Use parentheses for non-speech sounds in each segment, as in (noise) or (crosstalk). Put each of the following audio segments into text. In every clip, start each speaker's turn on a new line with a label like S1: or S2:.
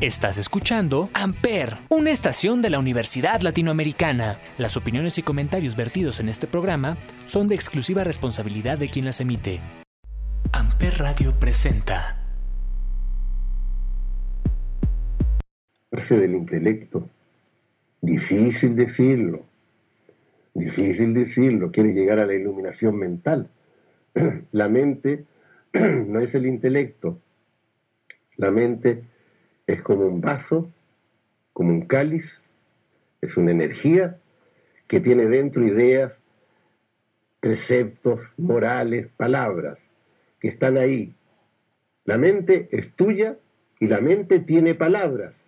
S1: Estás escuchando Amper, una estación de la Universidad Latinoamericana. Las opiniones y comentarios vertidos en este programa son de exclusiva responsabilidad de quien las emite. Amper Radio presenta.
S2: del intelecto. Difícil decirlo. Difícil decirlo. Quiere llegar a la iluminación mental. (clears throat) La mente (clears throat) no es el intelecto. La mente es como un vaso, como un cáliz, es una energía que tiene dentro ideas, preceptos, morales, palabras, que están ahí. La mente es tuya y la mente tiene palabras,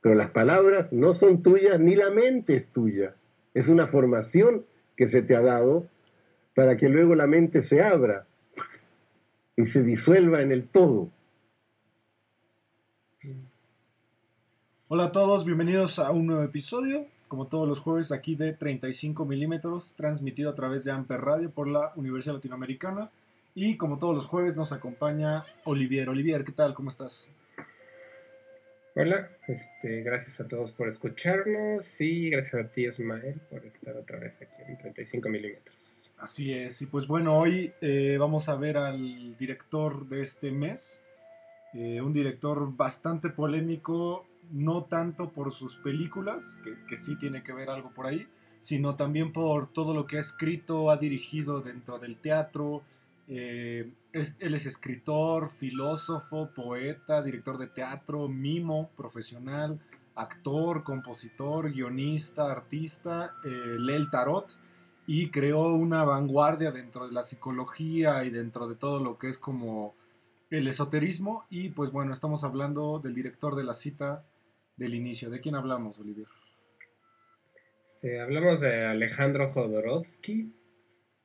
S2: pero las palabras no son tuyas ni la mente es tuya. Es una formación que se te ha dado para que luego la mente se abra y se disuelva en el todo.
S3: Hola a todos, bienvenidos a un nuevo episodio, como todos los jueves aquí de 35 milímetros, transmitido a través de Amper Radio por la Universidad Latinoamericana. Y como todos los jueves nos acompaña Olivier. Olivier, ¿qué tal? ¿Cómo estás?
S4: Hola, este, gracias a todos por escucharnos y gracias a ti, Ismael, por estar otra vez aquí en 35 milímetros.
S3: Así es, y pues bueno, hoy eh, vamos a ver al director de este mes, eh, un director bastante polémico no tanto por sus películas, que, sí tiene que ver algo por ahí, sino también por todo lo que ha escrito, ha dirigido dentro del teatro. Eh, él es escritor, filósofo, poeta, director de teatro, mimo profesional, actor, compositor, guionista, artista, eh, lee el tarot y creó una vanguardia dentro de la psicología y dentro de todo lo que es como el esoterismo. Y pues bueno, estamos hablando del director de la cita del inicio. ¿De quién hablamos, Olivier?
S4: Este, hablamos de Alejandro Jodorowsky,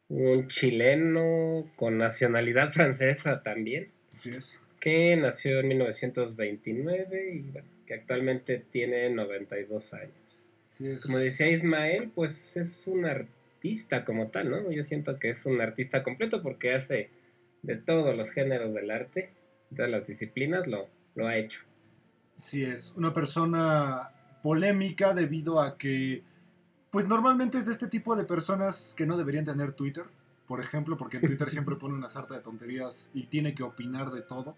S4: un chileno con nacionalidad francesa también.
S3: Así es.
S4: Que nació en 1929 y bueno, que actualmente tiene 92 años.
S3: Así es.
S4: Como decía Ismael, pues es un artista como tal, ¿no? Yo siento que es un artista completo porque hace de todos los géneros del arte, de las disciplinas, lo, lo ha hecho.
S3: Sí, es una persona polémica debido a que, pues normalmente es de este tipo de personas que no deberían tener Twitter, por ejemplo, porque Twitter siempre (laughs) pone una sarta de tonterías y tiene que opinar de todo,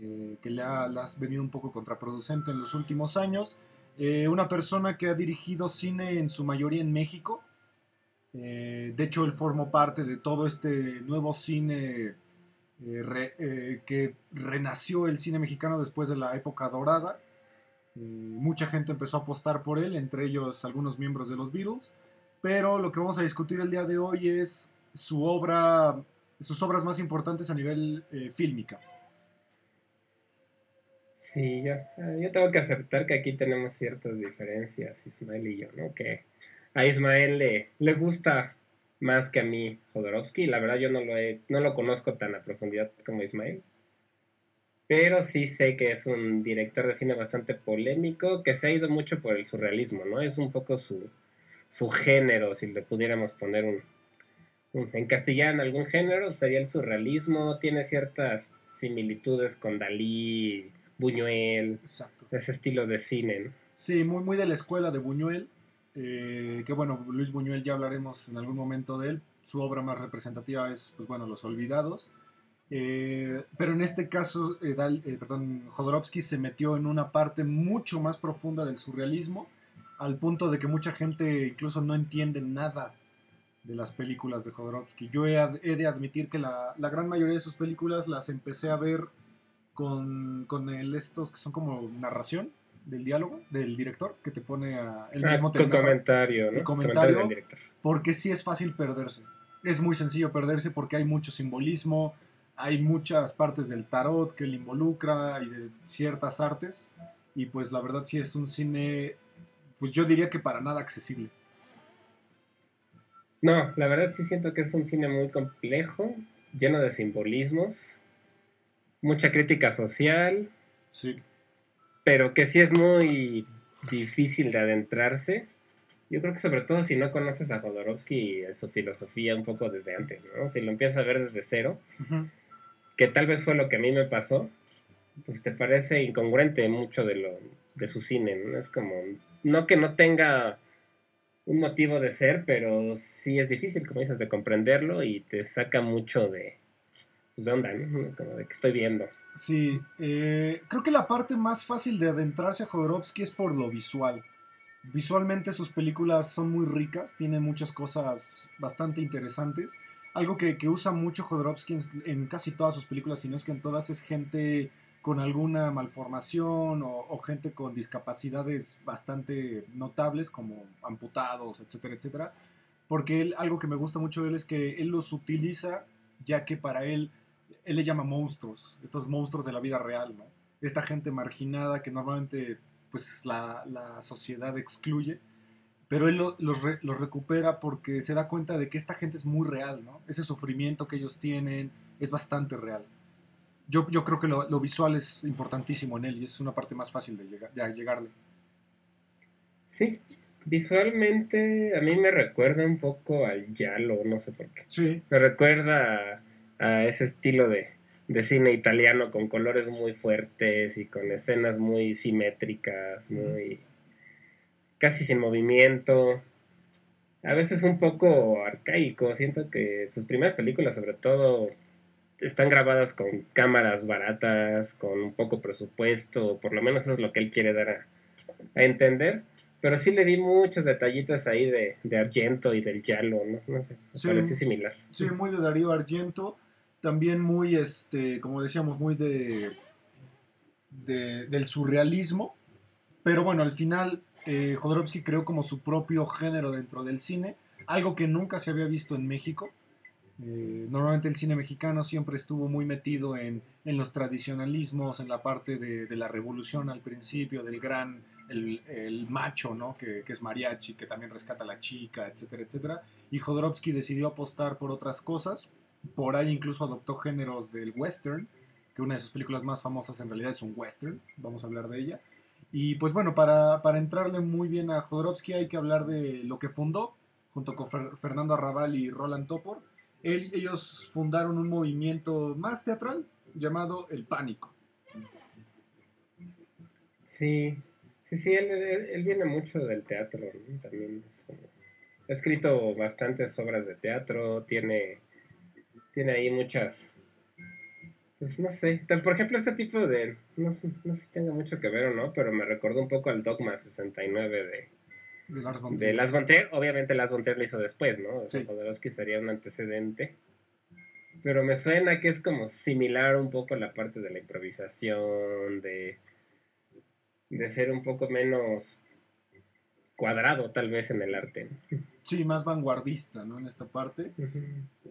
S3: eh, que le ha, venido un poco contraproducente en los últimos años. Eh, una persona que ha dirigido cine en su mayoría en México. Eh, de hecho, él formó parte de todo este nuevo cine eh, eh, que renació el cine mexicano después de la época dorada. Eh, mucha gente empezó a apostar por él, entre ellos algunos miembros de los Beatles. Pero lo que vamos a discutir el día de hoy es su obra, sus obras más importantes a nivel fílmica.
S4: Sí, yo, yo, tengo que aceptar que aquí tenemos ciertas diferencias, Ismael y yo, ¿no? Que a Ismael le, le gusta más que a mí Jodorowsky. La verdad yo no lo, he, no lo conozco tan a profundidad como Ismael. Pero sí sé que es un director de cine bastante polémico, que se ha ido mucho por el surrealismo, ¿no? Es un poco su, su género, si le pudiéramos poner un, un en algún género, sería el surrealismo, tiene ciertas similitudes con Dalí, Buñuel, ese estilo de cine.
S3: Sí, muy, muy de la escuela de Buñuel. Eh, que bueno, Luis Buñuel ya hablaremos en algún momento de él. Su obra más representativa es, pues bueno, Los Olvidados. Eh, pero en este caso, eh, perdón, Jodorowsky se metió en una parte mucho más profunda del surrealismo, al punto de que mucha gente incluso no entiende nada de las películas de Jodorowsky. Yo he, de admitir que la, la, gran mayoría de sus películas las empecé a ver con, con el, estos que son como narración del diálogo del director que te pone a
S4: el ah, mismo comentario,
S3: ¿no? comentario, porque sí es fácil perderse. Es muy sencillo perderse porque hay mucho simbolismo, hay muchas partes del tarot que le involucra y de ciertas artes y pues la verdad sí es un cine pues yo diría que para nada accesible.
S4: No, la verdad sí siento que es un cine muy complejo, lleno de simbolismos, mucha crítica social.
S3: Sí
S4: pero que sí es muy difícil de adentrarse. Yo creo que sobre todo si no conoces a Jodorowsky y su filosofía un poco desde antes, ¿no? Si lo empiezas a ver desde cero, que tal vez fue lo que a mí me pasó. pues te parece incongruente mucho de lo de su cine, ¿no? Es como no que no tenga un motivo de ser, pero sí es difícil, como dices, de comprenderlo y te saca mucho de, pues, de onda, ¿no? Como de que estoy viendo.
S3: Sí, eh, creo que la parte más fácil de adentrarse a Jodorowsky es por lo visual. Visualmente sus películas son muy ricas, tienen muchas cosas bastante interesantes. Algo que, usa mucho Jodorowsky en, casi todas sus películas, si no es que en todas, es gente con alguna malformación o, gente con discapacidades bastante notables como amputados, etcétera, etcétera. Porque él, algo que me gusta mucho de él es que él los utiliza ya que para él, él le llama monstruos, estos monstruos de la vida real, ¿no? Esta gente marginada que normalmente pues la, la sociedad excluye, pero él los, los, recupera porque se da cuenta de que esta gente es muy real, ¿no? Ese sufrimiento que ellos tienen es bastante real yo, yo creo que lo, visual es importantísimo en él y es una parte más fácil de, llegar, de llegarle.
S4: Sí, visualmente a mí me recuerda un poco al Yalo, no sé por qué.
S3: Sí.
S4: Me recuerda a, ese estilo de, de, cine italiano con colores muy fuertes y con escenas muy simétricas, muy casi sin movimiento. A veces un poco arcaico, siento que sus primeras películas sobre todo están grabadas con cámaras baratas, con un poco presupuesto, por lo menos eso es lo que él quiere dar a, entender. Pero sí le di muchos detallitos ahí de, Argento y del Yalo, ¿no? sé, me parece similar.
S3: Sí, muy de Darío Argento, también muy, este, como decíamos, muy de, del surrealismo, pero bueno, al final eh, Jodorowsky creó como su propio género dentro del cine, algo que nunca se había visto en México, eh, normalmente el cine mexicano siempre estuvo muy metido en, los tradicionalismos, en la parte de, la revolución al principio, del gran, el, macho, ¿no? Que, es mariachi, que también rescata a la chica, etcétera, etcétera. Y Jodorowsky decidió apostar por otras cosas. Por ahí incluso adoptó géneros del western, que una de sus películas más famosas en realidad es un western, vamos a hablar de ella. Y pues bueno, para, para entrarle muy bien a Jodorowsky hay que hablar de lo que fundó, junto con Fernando Arrabal y Roland Topor, ellos fundaron un movimiento más teatral llamado El Pánico.
S4: Sí, sí, sí, él, viene mucho del teatro, también ha escrito bastantes obras de teatro, tiene, tiene ahí muchas, pues no sé, por ejemplo este tipo de, no sé, no sé si tenga mucho que ver o no, pero me recordó un poco al Dogma 69 de,
S3: de Lars von
S4: Trier. De Lars von Trier, obviamente Lars von Trier lo hizo después, ¿no? O sea, sí. sería un antecedente. Pero me suena que es como similar un poco a la parte de la improvisación, de, de ser un poco menos cuadrado tal vez en el arte.
S3: Sí, más vanguardista, ¿no? En esta parte.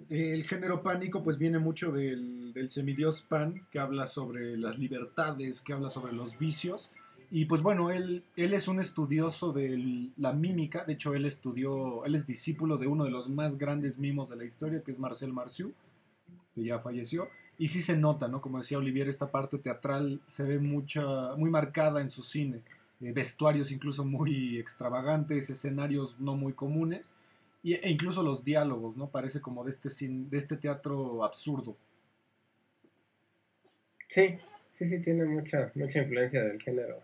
S3: El género pánico pues viene mucho del, del semidios Pan, que habla sobre las libertades, que habla sobre los vicios, y pues bueno, él, él es un estudioso de la mímica, de hecho él estudió, él es discípulo de uno de los más grandes mimos de la historia, que es Marcel Marceau, que ya falleció, y sí se nota, ¿no? Como decía Olivier, esta parte teatral se ve mucha, muy marcada en su cine, eh, vestuarios incluso muy extravagantes, escenarios no muy comunes, e incluso los diálogos, ¿no? Parece como de este, de este teatro absurdo.
S4: Sí, sí, sí, tiene mucha, mucha influencia del género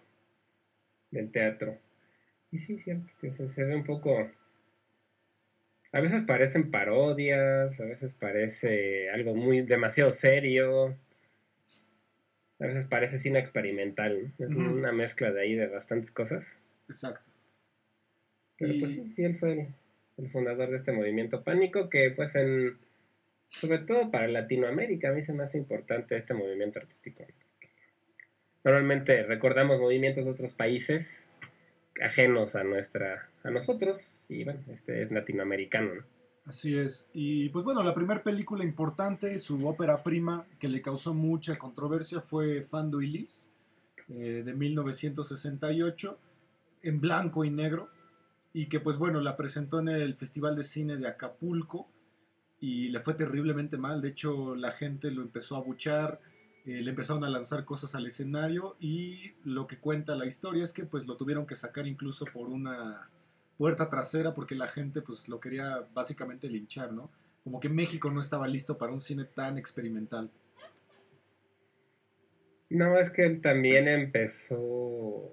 S4: del teatro. Y sí, cierto, que se, ve un poco... A veces parecen parodias, a veces parece algo muy demasiado serio, a veces parece cine experimental, es una mezcla de ahí de bastantes cosas.
S3: Exacto.
S4: Pero pues sí, sí, él fue el, fundador de este movimiento pánico que pues en, sobre todo para Latinoamérica, a mí se me hace importante este movimiento artístico. Normalmente recordamos movimientos de otros países ajenos a nuestra a nosotros y bueno, este es latinoamericano.
S3: Así es. Y pues bueno, la primera película importante, su ópera prima, que le causó mucha controversia, fue Fando y Liz, eh, de 1968, en blanco y negro, y que pues bueno, la presentó en el Festival de Cine de Acapulco y le fue terriblemente mal. De hecho, la gente lo empezó a buchar eh, le empezaron a lanzar cosas al escenario y lo que cuenta la historia es que pues lo tuvieron que sacar incluso por una puerta trasera porque la gente pues lo quería básicamente linchar, ¿no? Como que México no estaba listo para un cine tan experimental.
S4: No, es que él también empezó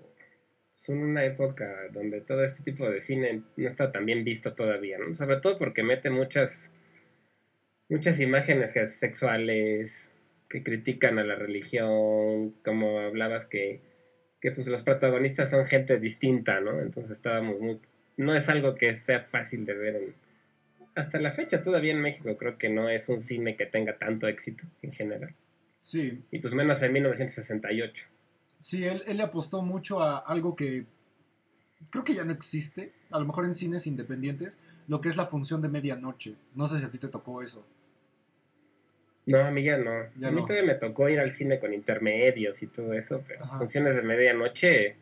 S4: en una época donde todo este tipo de cine no está tan bien visto todavía, ¿no? Sobre todo porque mete muchas muchas imágenes sexuales que critican a la religión, como hablabas que, que pues los protagonistas son gente distinta, ¿no? Entonces estábamos muy no es algo que sea fácil de ver en, hasta la fecha todavía en México creo que no es un cine que tenga tanto éxito en general.
S3: Sí.
S4: Y pues menos en 1968.
S3: Sí, él, él le apostó mucho a algo que creo que ya no existe, a lo mejor en cines independientes, lo que es la función de medianoche. No sé si a ti te tocó eso.
S4: No, a mí ya no. a mí todavía me tocó ir al cine con intermedios y todo eso, pero funciones de medianoche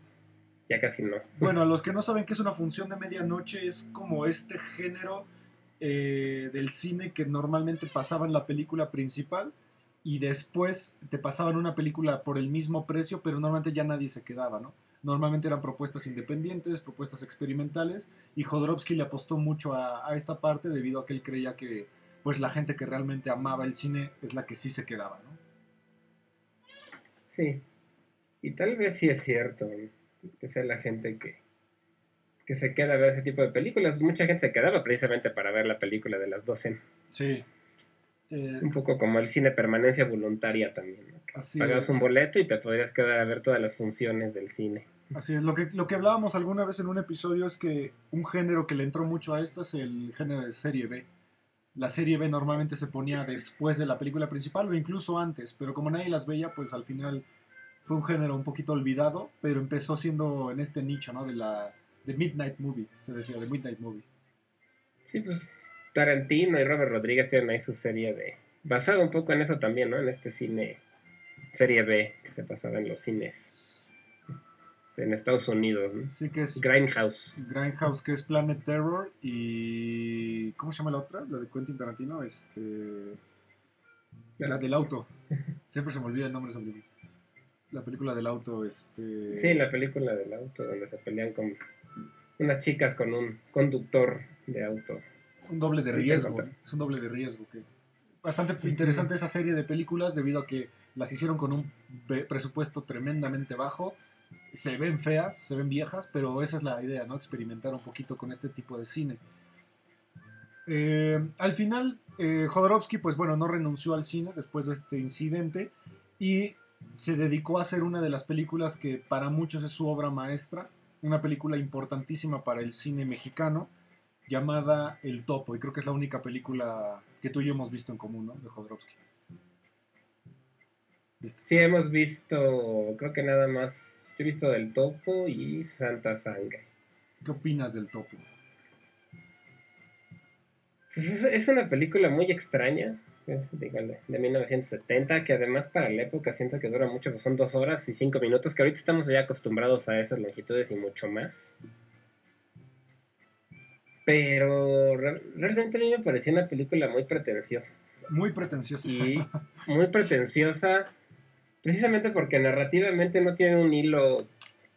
S4: ya casi no.
S3: Bueno, a los que no saben qué es una función de medianoche, es como este género eh, del cine que normalmente pasaba en la película principal y después te pasaban una película por el mismo precio, pero normalmente ya nadie se quedaba, ¿no? Normalmente eran propuestas independientes, propuestas experimentales, y Jodorowsky le apostó mucho a, esta parte debido a que él creía que pues la gente que realmente amaba el cine es la que sí se quedaba, ¿no?
S4: Sí, y tal vez sí es cierto que sea la gente que, que se queda a ver ese tipo de películas. Mucha gente se quedaba precisamente para ver la película de las 12.
S3: Sí,
S4: eh, un poco como el cine permanencia voluntaria también. Pagas un boleto y te podrías quedar a ver todas las funciones del cine.
S3: Así es, lo que, lo que hablábamos alguna vez en un episodio es que un género que le entró mucho a esto es el género de serie B. La serie B normalmente se ponía después de la película principal o incluso antes, pero como nadie las veía, pues al final fue un género un poquito olvidado, pero empezó siendo en este nicho, ¿no? De la de Midnight Movie, se decía, de Midnight Movie.
S4: Sí, pues Tarantino y Robert Rodríguez tienen ahí su serie de... Basado un poco en eso también, ¿no? En este cine serie B que se pasaba en los cines en Estados Unidos. ¿no?
S3: Sí, que es...
S4: Grindhouse.
S3: Grindhouse, que es Planet Terror y... ¿Cómo se llama la otra? La de Quentin Tarantino, este... La del auto. Siempre se me olvida el nombre sobre la película del auto, este...
S4: Sí, la película del auto, donde se pelean con unas chicas con un conductor de auto
S3: un doble de riesgo. Es un doble de riesgo. Que bastante interesante esa serie de películas debido a que las hicieron con un presupuesto tremendamente bajo. Se ven feas, se ven viejas, pero esa es la idea, ¿no? Experimentar un poquito con este tipo de cine. Eh, al final, eh, Jodorowsky, pues bueno, no renunció al cine después de este incidente y se dedicó a hacer una de las películas que para muchos es su obra maestra, una película importantísima para el cine mexicano, llamada El Topo, y creo que es la única película que tú y yo hemos visto en común, ¿no? De Jodorowsky.
S4: Sí, hemos visto, creo que nada más, he visto del Topo y Santa Sangre.
S3: ¿Qué opinas del Topo?
S4: Pues es, una película muy extraña, dígale, de 1970, que además para la época siento que dura mucho, pues son dos horas y cinco minutos, que ahorita estamos ya acostumbrados a esas longitudes y mucho más. Pero realmente a mí me pareció una película muy pretenciosa.
S3: Muy pretenciosa.
S4: Y (laughs) muy pretenciosa, precisamente porque narrativamente no tiene un hilo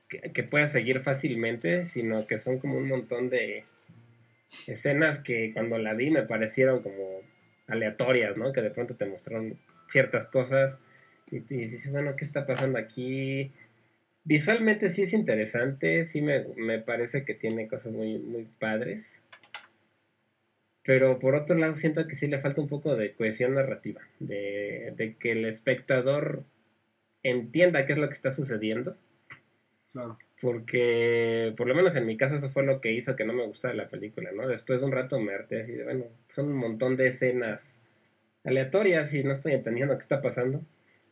S4: que, pueda seguir fácilmente, sino que son como un montón de escenas que cuando la vi me parecieron como aleatorias, ¿no? Que de pronto te mostraron ciertas cosas y, dices, bueno, ¿qué está pasando aquí? Visualmente sí es interesante, sí me, me parece que tiene cosas muy, muy padres. Pero por otro lado siento que sí le falta un poco de cohesión narrativa, de, que el espectador entienda qué es lo que está sucediendo.
S3: Claro.
S4: Porque, por lo menos en mi caso, eso fue lo que hizo que no me gustara la película, ¿no? Después de un rato me harté así de, bueno, son un montón de escenas aleatorias y no estoy entendiendo qué está pasando.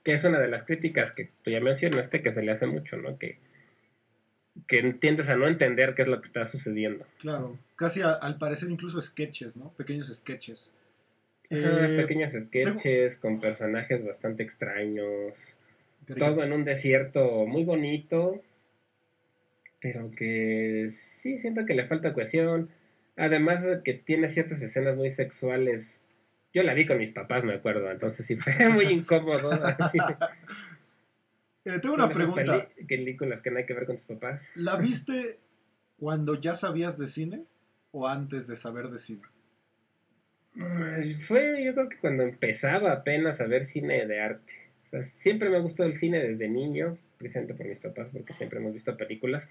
S4: Que es una de las críticas que tú ya mencionaste que se le hace mucho, ¿no? Que que entiendes a no entender qué es lo que está sucediendo.
S3: Claro, casi al parecer incluso sketches, ¿no? Pequeños sketches.
S4: Eh, pequeños sketches con personajes bastante extraños. Todo en un desierto muy bonito, pero que sí siento que le falta cohesión. Además que tiene ciertas escenas muy sexuales. Yo la vi con mis papás, me acuerdo, entonces sí fue muy (laughs) incómodo.
S3: Eh, tengo una pregunta.
S4: películas que no hay que ver con tus papás.
S3: ¿La (laughs) viste cuando ya sabías de cine o antes de saber de cine?
S4: Fue, yo creo que cuando empezaba apenas a ver cine de arte. siempre me gustó el cine desde niño, presente por mis papás, porque siempre hemos visto películas,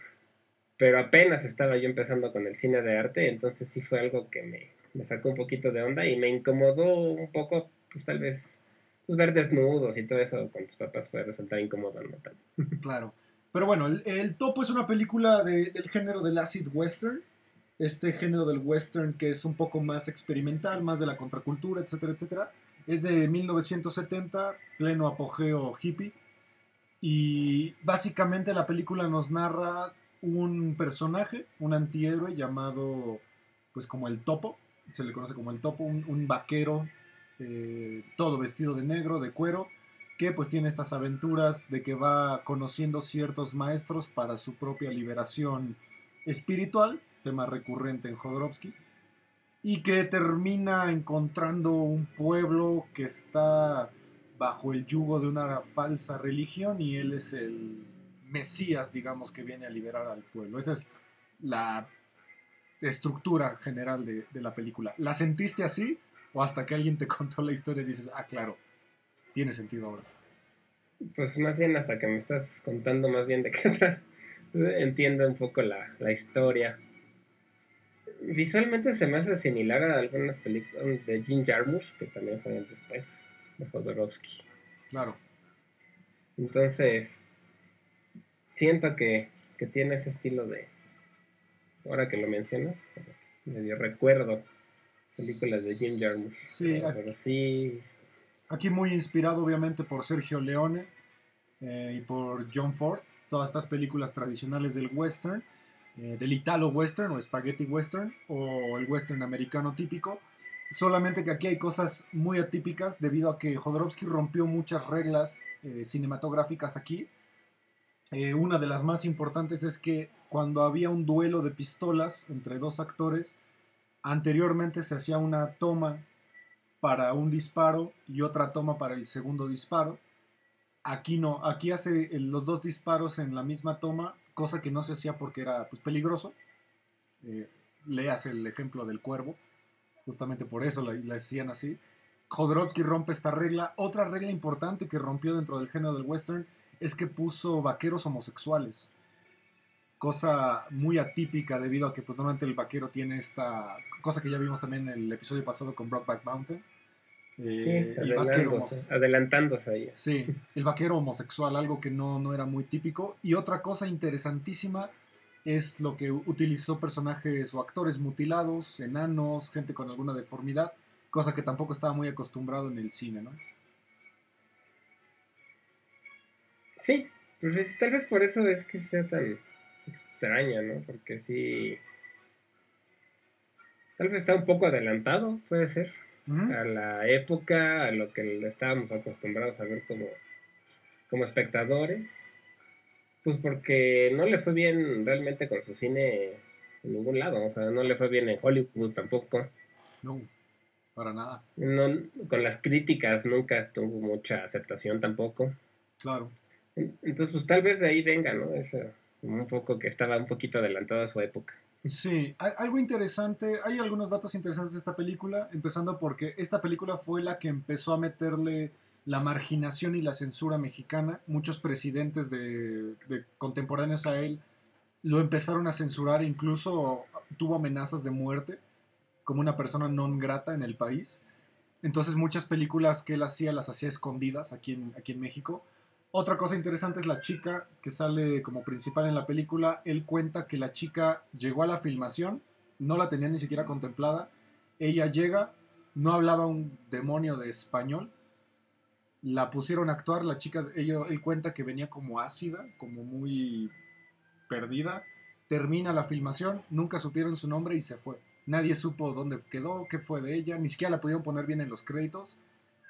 S4: pero apenas estaba yo empezando con el cine de arte, entonces sí fue algo que me, me sacó un poquito de onda y me incomodó un poco, pues tal vez, pues ver desnudos y todo eso con tus papás puede resultar incómodo, ¿no?
S3: Claro. Pero bueno, el, Topo es una película del género del acid western, este género del western que es un poco más experimental, más de la contracultura, etcétera, etcétera. Es de 1970, pleno apogeo hippie. Y básicamente la película nos narra un personaje, un antihéroe llamado, pues como el topo, se le conoce como el topo, un, vaquero, eh, todo vestido de negro, de cuero, que pues tiene estas aventuras de que va conociendo ciertos maestros para su propia liberación espiritual, tema recurrente en Jodorowsky, y que termina encontrando un pueblo que está bajo el yugo de una falsa religión y él es el Mesías, digamos, que viene a liberar al pueblo. Esa es la estructura general de, de la película. ¿La sentiste así? ¿O hasta que alguien te (laughs) contó la historia y dices, ah, claro, tiene sentido ahora.
S4: Pues más bien hasta que me estás contando más bien de qué (laughs) entiendo un poco la, historia. Visualmente se me hace similar a algunas películas de Jim Jarmusch, que también fueron después de Jodorowsky.
S3: Claro.
S4: Entonces, siento que, que tiene ese estilo de. Ahora que lo mencionas, medio recuerdo películas de Jim Jarmusch.
S3: Sí,
S4: pero sí
S3: Aquí muy inspirado obviamente por Sergio Leone eh, y por John Ford, todas estas películas tradicionales del western, eh, del italo western o spaghetti western o el western americano típico. Solamente que aquí hay cosas muy atípicas debido a que Jodorowsky rompió muchas reglas eh, cinematográficas aquí. Una de las más importantes es que cuando había un duelo de pistolas entre dos actores, anteriormente se hacía una toma para un disparo y otra toma para el segundo disparo. Aquí no, aquí hace los dos disparos en la misma toma, cosa que no se hacía porque era pues, peligroso. Eh, leas el ejemplo del cuervo, justamente por eso la, la hacían así. Jodorowsky rompe esta regla. Otra regla importante que rompió dentro del género del western es que puso vaqueros homosexuales. Cosa muy atípica debido a que pues normalmente el vaquero tiene esta cosa que ya vimos también en el episodio pasado con Brockback Mountain.
S4: Eh, sí, adelantándose, adelantándose ahí.
S3: Sí, el vaquero homosexual, algo que no, no era muy típico. Y otra cosa interesantísima es lo que utilizó personajes o actores mutilados, enanos, gente con alguna deformidad, cosa que tampoco estaba muy acostumbrado en el cine, ¿no?
S4: Sí, pues tal vez por eso es que sea tan extraña, ¿no? Porque sí Tal vez está un poco adelantado, puede ser, a la época, a lo que estábamos acostumbrados a ver como, como espectadores. Pues porque no le fue bien realmente con su cine en ningún lado, o sea, no le fue bien en Hollywood tampoco.
S3: No, para nada.
S4: No, con las críticas nunca tuvo mucha aceptación tampoco.
S3: Claro.
S4: Entonces, pues tal vez de ahí venga, ¿no? Es un poco que estaba un poquito adelantado a su época.
S3: Sí, algo interesante, hay algunos datos interesantes de esta película, empezando porque esta película fue la que empezó a meterle la marginación y la censura mexicana. Muchos presidentes de, contemporáneos a él lo empezaron a censurar, incluso tuvo amenazas de muerte como una persona non grata en el país. Entonces muchas películas que él hacía las hacía escondidas aquí en, aquí en México otra cosa interesante es la chica que sale como principal en la película. Él cuenta que la chica llegó a la filmación, no la tenía ni siquiera contemplada. Ella llega, no hablaba un demonio de español. La pusieron a actuar, la chica, él cuenta que venía como ácida, como muy perdida. Termina la filmación, nunca supieron su nombre y se fue. Nadie supo dónde quedó, qué fue de ella, ni siquiera la pudieron poner bien en los créditos.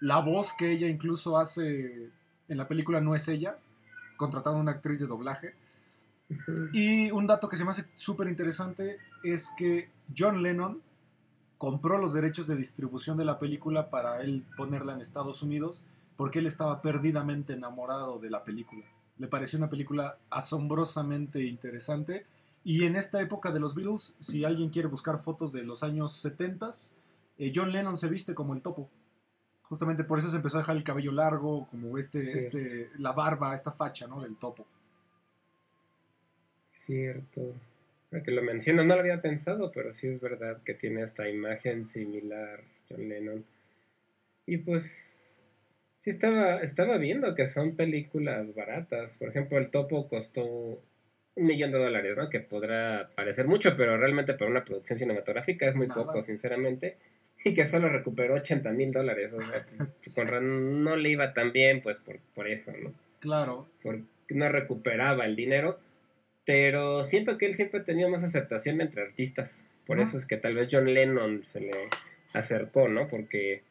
S3: La voz que ella incluso hace en la película no es ella, contrataron a una actriz de doblaje. Y un dato que se me hace súper interesante es que John Lennon compró los derechos de distribución de la película para él ponerla en Estados Unidos porque él estaba perdidamente enamorado de la película. Le pareció una película asombrosamente interesante. Y en esta época de los Beatles, si alguien quiere buscar fotos de los años 70, eh, John Lennon se viste como el topo Justamente por eso se empezó a dejar el cabello largo, como este, este, la barba, esta facha, ¿no? Del topo.
S4: Cierto. Ahora que lo menciono, no lo había pensado, pero sí es verdad que tiene esta imagen similar John Lennon. Y pues sí estaba, estaba viendo que son películas baratas. Por ejemplo, El Topo costó un millón de dólares, ¿no? Que podrá parecer mucho, pero realmente para una producción cinematográfica es muy
S3: Nada.
S4: poco, sinceramente. (laughs) Y que solo recuperó 80 mil dólares. O sea, (laughs) no le iba tan bien, pues por, por eso, ¿no?
S3: Claro.
S4: porque no recuperaba el dinero, pero siento que él siempre ha tenido más aceptación entre artistas. Por eso es que tal vez John Lennon se le acercó, ¿no? Porque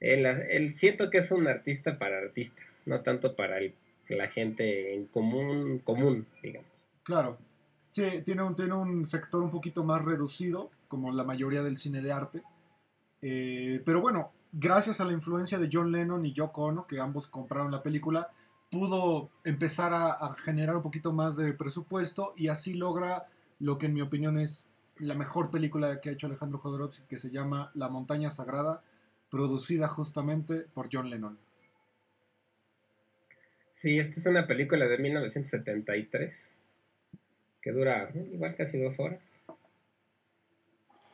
S4: él, él siento que es un artista para artistas, no tanto para el- la gente en común, común, digamos.
S3: Claro. Sí, tiene un, tiene un sector un poquito más reducido, como la mayoría del cine de arte. Eh, pero bueno, gracias a la influencia de John Lennon y Yoko Ono, que ambos compraron la película, pudo empezar a, generar un poquito más de presupuesto y así logra lo que en mi opinión es la mejor película que ha hecho Alejandro Jodorowsky, que se llama La montaña sagrada, producida justamente por John Lennon.
S4: Sí, esta es una película de 1973 que dura igual casi dos horas.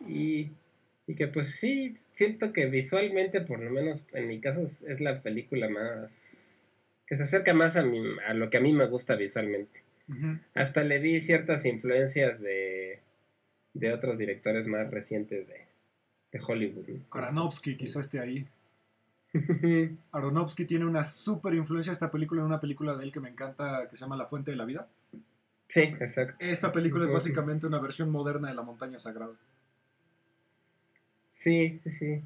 S4: Y, y que pues sí, siento que visualmente, por lo menos en mi caso, es- la película más... que se acerca más a, mi, a lo que a mí me gusta visualmente. Hasta le vi ciertas influencias de, de otros directores más recientes de, de Hollywood. ¿no?
S3: Aronofsky quizá esté ahí. (laughs) Aronofsky tiene una super influencia esta película en una película de él que me encanta que se llama La Fuente de la Vida.
S4: sí, exacto.
S3: Esta película es básicamente una versión moderna de La Montaña Sagrada.
S4: Sí, sí.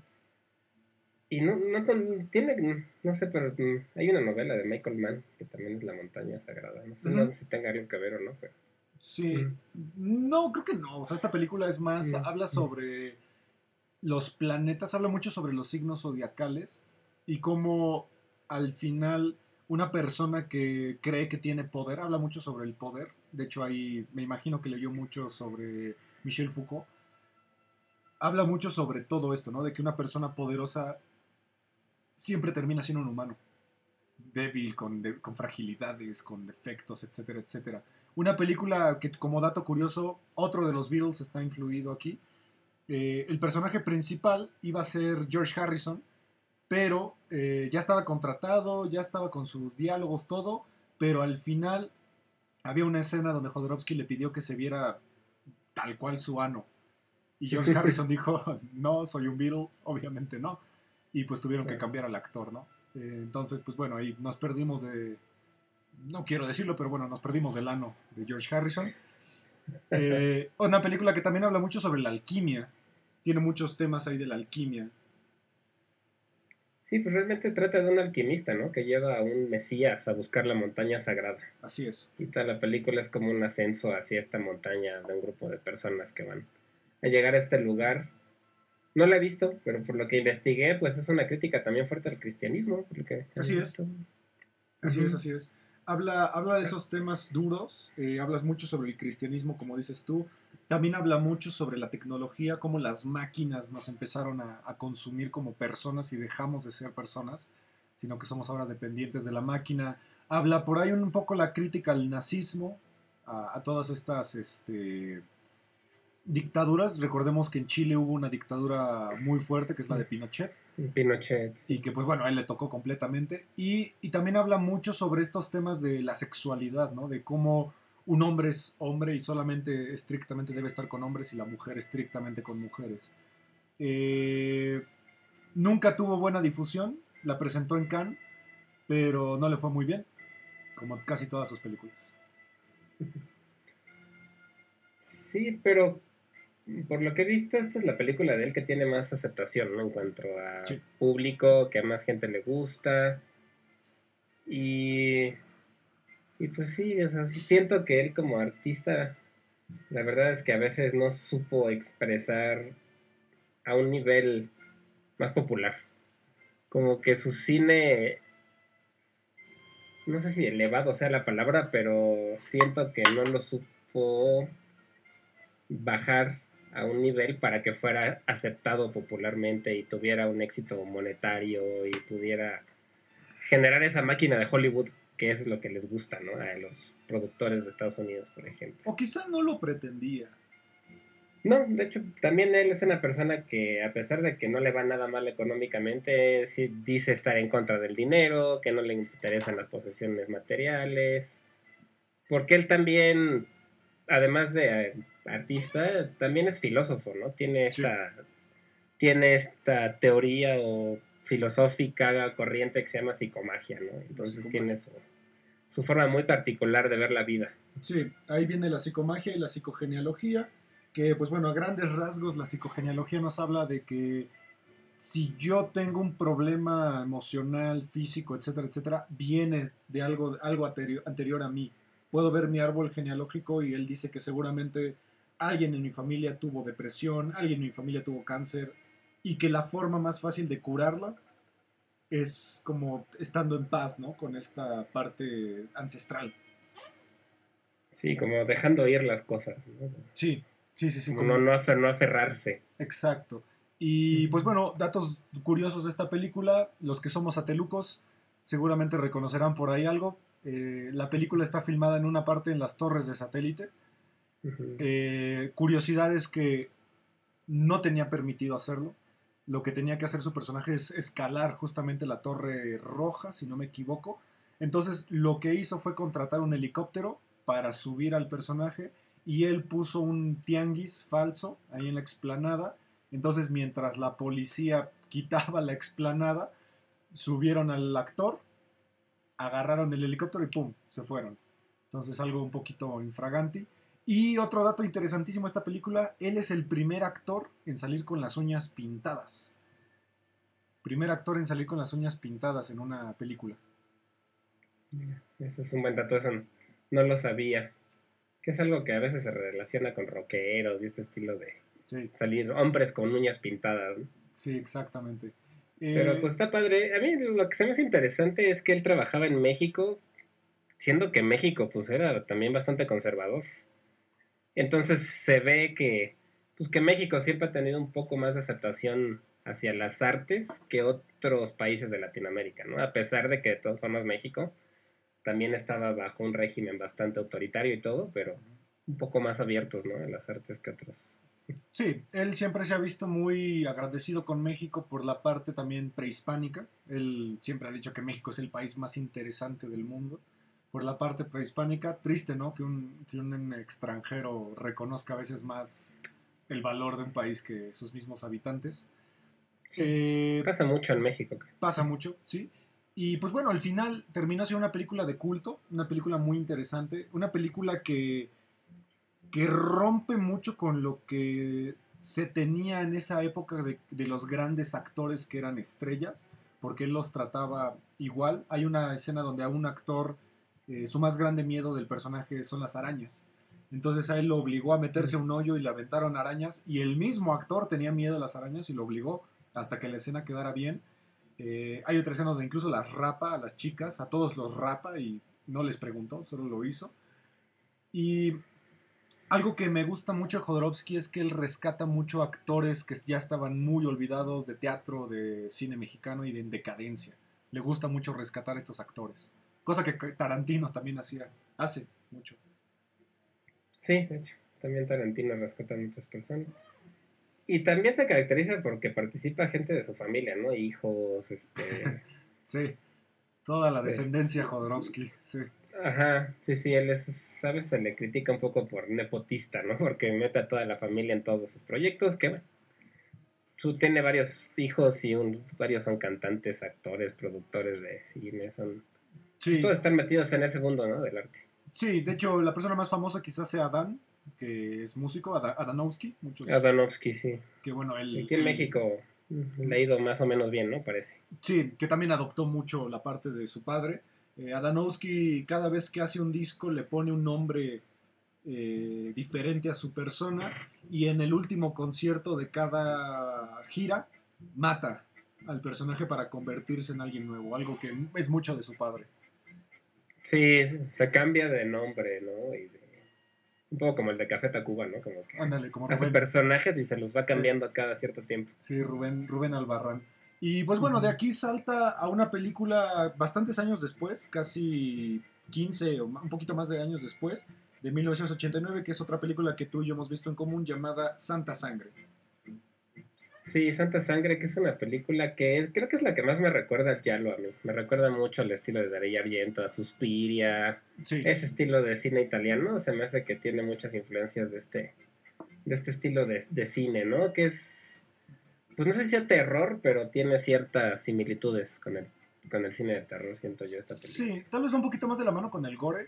S4: Y no, no tan- tiene, no sé, pero mm, hay una novela de Michael Mann que también es La montaña sagrada. No sé no sé si tenga algo que ver o no, pero.
S3: Sí,
S4: Mm.
S3: no, creo que no. O sea, esta película es más,
S4: Mm.
S3: habla sobre los planetas, habla mucho sobre los signos zodiacales y cómo al final una persona que cree que tiene poder, habla mucho sobre el poder. De hecho, ahí me imagino que leyó mucho sobre Michel Foucault. Habla mucho sobre todo esto, ¿no? De que una persona poderosa siempre termina siendo un humano. Débil, con, con fragilidades, con defectos, etcétera, etcétera. Una película que, como dato curioso, otro de los Beatles está influido aquí. Eh, el personaje principal iba a ser George Harrison, pero eh, ya estaba contratado, ya estaba con sus diálogos, todo, pero al final había una escena donde Jodorowsky le pidió que se viera tal cual su ano. Y George (laughs) Harrison dijo, no, soy un Beatle, obviamente no. Y pues tuvieron que cambiar al actor, ¿no? Eh, entonces, pues bueno, ahí nos perdimos de, no quiero decirlo, pero bueno, nos perdimos del ano de George Harrison. (laughs) Eh, una película que también habla mucho sobre la alquimia. Tiene muchos temas ahí de la alquimia.
S4: Sí, pues realmente trata de un alquimista, ¿no? Que lleva a un mesías a buscar la montaña sagrada.
S3: Así es.
S4: Y toda la película es como un ascenso hacia esta montaña de un grupo de personas que van a llegar a este lugar. No la he visto, pero por lo que investigué, pues es una crítica también fuerte al cristianismo. por lo que he
S3: Así es. Así es, así es. Habla, habla de esos temas duros, eh, hablas mucho sobre el cristianismo, como dices tú. También habla mucho sobre la tecnología, cómo las máquinas nos empezaron a, a consumir como personas y dejamos de ser personas, sino que somos ahora dependientes de la máquina. Habla por ahí un poco la crítica al nazismo, a, a todas estas este, dictaduras. Recordemos que en Chile hubo una dictadura muy fuerte, que es la de Pinochet
S4: Pinochet.
S3: y que pues bueno, a él le tocó completamente. Y, y también habla mucho sobre estos temas de la sexualidad, ¿no? De cómo un hombre es hombre y solamente estrictamente debe estar con hombres y la mujer estrictamente con mujeres. Eh, nunca tuvo buena difusión, la presentó en Cannes, pero no le fue muy bien, como casi todas sus películas.
S4: Sí, pero por lo que he visto, esta es la película de él que tiene más aceptación, ¿no? En cuanto a
S3: Sí.
S4: público, que a más gente le gusta. Y, y pues sí, o sea, sí siento que él como artista, la verdad es que a veces no supo expresar a un nivel más popular. Como que su cine, no sé si elevado sea la palabra, pero siento que no lo supo bajar a un nivel para que fuera aceptado popularmente y tuviera un éxito monetario y pudiera generar esa máquina de Hollywood que es lo que les gusta, ¿no? A los productores de Estados Unidos, por ejemplo.
S3: O quizá no lo pretendía.
S4: No, de hecho, también él es una persona que, a pesar de que no le va nada mal económicamente, sí dice estar en contra del dinero, que no le interesan las posesiones materiales, porque él también, además de eh, artista, también es filósofo, ¿no? Tiene esta, tiene esta teoría o filosófica corriente que se llama psicomagia, ¿no? Entonces tiene su, su forma muy particular de ver la vida.
S3: Sí, ahí viene la psicomagia y la psicogenealogía que pues bueno, a grandes rasgos la psicogenealogía nos habla de que si yo tengo un problema emocional, físico, etcétera, etcétera, viene de algo, algo anterior, a mí. Puedo ver mi árbol genealógico y él dice que seguramente alguien en mi familia tuvo depresión, alguien en mi familia tuvo cáncer y que la forma más fácil de curarla es como estando en paz, ¿no? Con esta parte ancestral.
S4: Sí, como dejando ir las cosas.
S3: Sí, Sí, sí, sí.
S4: Como no, no, aferrarse.
S3: Exacto. Y pues bueno, datos curiosos de esta película, los que somos atelucos seguramente reconocerán por ahí algo. Eh, la película está filmada en una parte en las torres de satélite. Eh, curiosidades que no tenía permitido hacerlo. Lo que tenía que hacer su personaje es escalar justamente la torre roja, si no me equivoco. Entonces lo que hizo fue contratar un helicóptero para subir al personaje y él puso un tianguis falso ahí en la explanada. Entonces, mientras la policía (laughs) quitaba la explanada, subieron al actor, agarraron el helicóptero y ¡pum! se fueron. Entonces, algo un poquito infraganti. Y otro dato interesantísimo de esta película, él es el primer actor en salir con las uñas pintadas. Primer actor en salir con las uñas pintadas en una película.
S4: Eso es un buen dato, eso no lo sabía que es algo que a veces se relaciona con rockeros y este estilo de salir hombres con uñas pintadas.
S3: Sí, exactamente.
S4: Pero eh, pues está padre. A mí lo que se me hace interesante es que él trabajaba en México, siendo que México pues era también bastante conservador. Entonces se ve que pues que México siempre ha tenido un poco más de aceptación hacia las artes que otros países de Latinoamérica, ¿no? A pesar de que de todas formas México también estaba bajo un régimen bastante autoritario y todo, pero un poco más abiertos, ¿no? En las artes que otros.
S3: Sí, él siempre se ha visto muy agradecido con México por la parte también prehispánica. Él siempre ha dicho que México es el país más interesante del mundo. Por la parte prehispánica, triste, ¿no? Que un, que un extranjero reconozca a veces más el valor de un país que sus mismos habitantes.
S4: Eh, pasa mucho en México.
S3: Pasa mucho, sí. Y pues bueno, al final terminó siendo una película de culto, una película muy interesante, una película que, que rompe mucho con lo que se tenía en esa época de, los grandes actores que eran estrellas, porque él los trataba igual. Hay una escena donde a un actor eh, su más grande miedo del personaje son las arañas. Entonces a él lo obligó a meterse a un hoyo y le aventaron arañas y el mismo actor tenía miedo a las arañas y lo obligó hasta que la escena quedara bien eh, hay otra escena donde incluso las rapa a las chicas, a todos los rapa y no les preguntó, solo lo hizo. Y algo que me gusta mucho de Jodorowsky es que él rescata mucho actores que ya estaban muy olvidados de teatro, de cine mexicano y de decadencia. Le gusta mucho rescatar a estos actores. Cosa que Tarantino también hacía, hace mucho.
S4: Sí, de hecho, también Tarantino rescata a muchas personas. Y también se caracteriza porque participa gente de su familia, ¿no? Hijos, este... (laughs)
S3: sí, toda la descendencia este, Jodorowsky, sí.
S4: Ajá, sí, sí, él es, ¿sabes? Se le critica un poco por nepotista, ¿no? Porque mete a toda la familia en todos sus proyectos, que bueno, su, tiene varios hijos y un, varios son cantantes, actores, productores de cine, son... Sí. Todos están metidos en ese mundo, ¿no? Del arte.
S3: Sí, de hecho, la persona más famosa quizás sea Dan, que es músico, Adanovsky.
S4: Muchos, Adanovsky, sí.
S3: Que bueno, él...
S4: Aquí en México le ha ido más o menos bien, ¿no? Parece.
S3: Sí, que también adoptó mucho la parte de su padre. Eh, Adanovsky cada vez que hace un disco le pone un nombre eh, diferente a su persona y en el último concierto de cada gira mata al personaje para convertirse en alguien nuevo, algo que es mucho de su padre.
S4: Sí, se cambia de nombre, ¿no? Y Un poco como el de Café Tacuba, ¿no? Como que
S3: Ándale, como
S4: hace
S3: Rubén.
S4: personajes y se los va
S3: Sí.
S4: cambiando cada cierto tiempo.
S3: Sí, Rubén, Rubén Albarrán. Y pues bueno, de aquí salta a una película bastantes años después, casi 15 o un poquito más de años después, de 1989, que es otra película que tú y yo hemos visto en común llamada Santa Sangre.
S4: Sí, Santa Sangre, que es una película que es- creo que es la que más me recuerda al Yalo a mí. Me recuerda mucho al estilo de Darío Argento, a Suspiria,
S3: Sí,
S4: ese estilo de cine italiano. Se me hace que tiene muchas influencias de este, de este estilo de, de cine, ¿no? Que es, pues no sé si sea terror, pero tiene ciertas similitudes con el, con el cine de terror, siento yo, esta película.
S3: sí, tal vez un poquito más de la mano con el gore,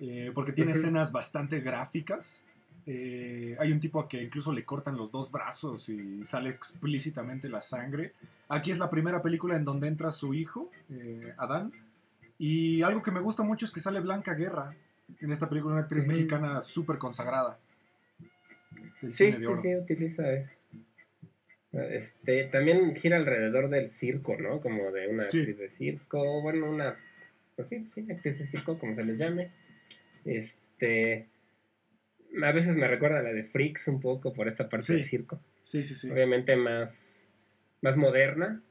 S3: eh, porque tiene escenas bastante gráficas. Eh, hay un tipo a que incluso le cortan los dos brazos y sale explícitamente la sangre. Aquí es la primera película en donde entra su hijo, eh, Adán. Y algo que me gusta mucho es que sale Blanca Guerra en esta película, una actriz mexicana súper consagrada. Del
S4: Sí,
S3: cine de
S4: sí, sí, utiliza eso. Este, también gira alrededor del circo, ¿no? Como de una
S3: Sí.
S4: actriz de circo, bueno, una, pues sí, sí, actriz de circo, como se les llame. Este, a veces me recuerda a la de Freaks un poco por esta parte
S3: Sí.
S4: del circo.
S3: Sí, sí, sí.
S4: Obviamente más, más moderna.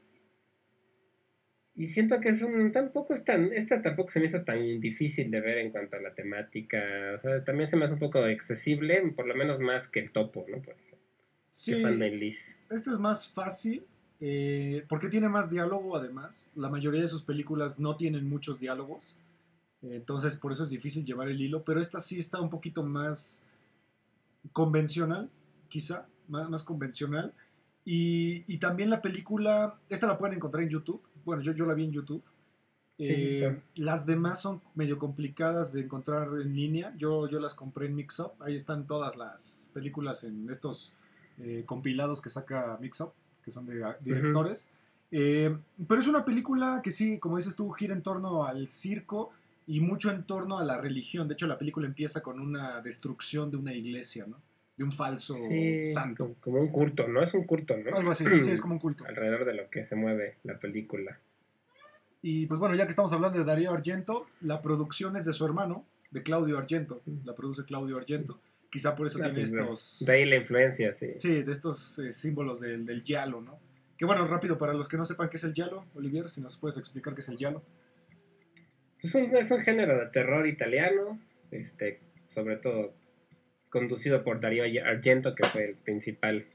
S4: Y siento que es un, tampoco es tan, esta tampoco se me hizo tan difícil de ver en cuanto a la temática. O sea, también se me hace un poco accesible, por lo menos más que el topo, ¿no? Por ejemplo.
S3: Sí, este es más fácil eh, porque tiene más diálogo además. La mayoría de sus películas no tienen muchos diálogos. Entonces por eso es difícil llevar el hilo. Pero esta sí está un poquito más convencional, quizá. Más, más convencional. Y, y también la película, esta la pueden encontrar en YouTube. Bueno, yo, yo la vi en YouTube.
S4: Sí
S3: Eh, las demás son medio complicadas de encontrar en línea. Yo, yo las compré en Mixup. Ahí están todas las películas en estos eh, compilados que saca Mixup, que son de ah, directores. Eh, pero es una película que sí, como dices tú, gira en torno al circo y mucho en torno a la religión. De hecho, la película empieza con una destrucción de una iglesia, ¿no? De un falso
S4: Sí,
S3: santo.
S4: como, un culto, ¿no? Es un culto, ¿no?
S3: Algo así, sí, es como un culto.
S4: Alrededor de lo que se mueve la película.
S3: Y pues bueno, ya que estamos hablando de Darío Argento, la producción es de su hermano, de Claudio Argento. La produce Claudio Argento. Quizá por eso
S4: Ah,
S3: tiene
S4: pues,
S3: estos...
S4: De ahí la influencia, sí.
S3: Sí, de estos eh, símbolos del, del giallo, ¿no? Que bueno, rápido, para los que no sepan qué es el giallo, Olivier, si nos puedes explicar qué es el giallo.
S4: Es un, es un género de terror italiano, este, sobre todo conducido por Darío Argento, que fue el principal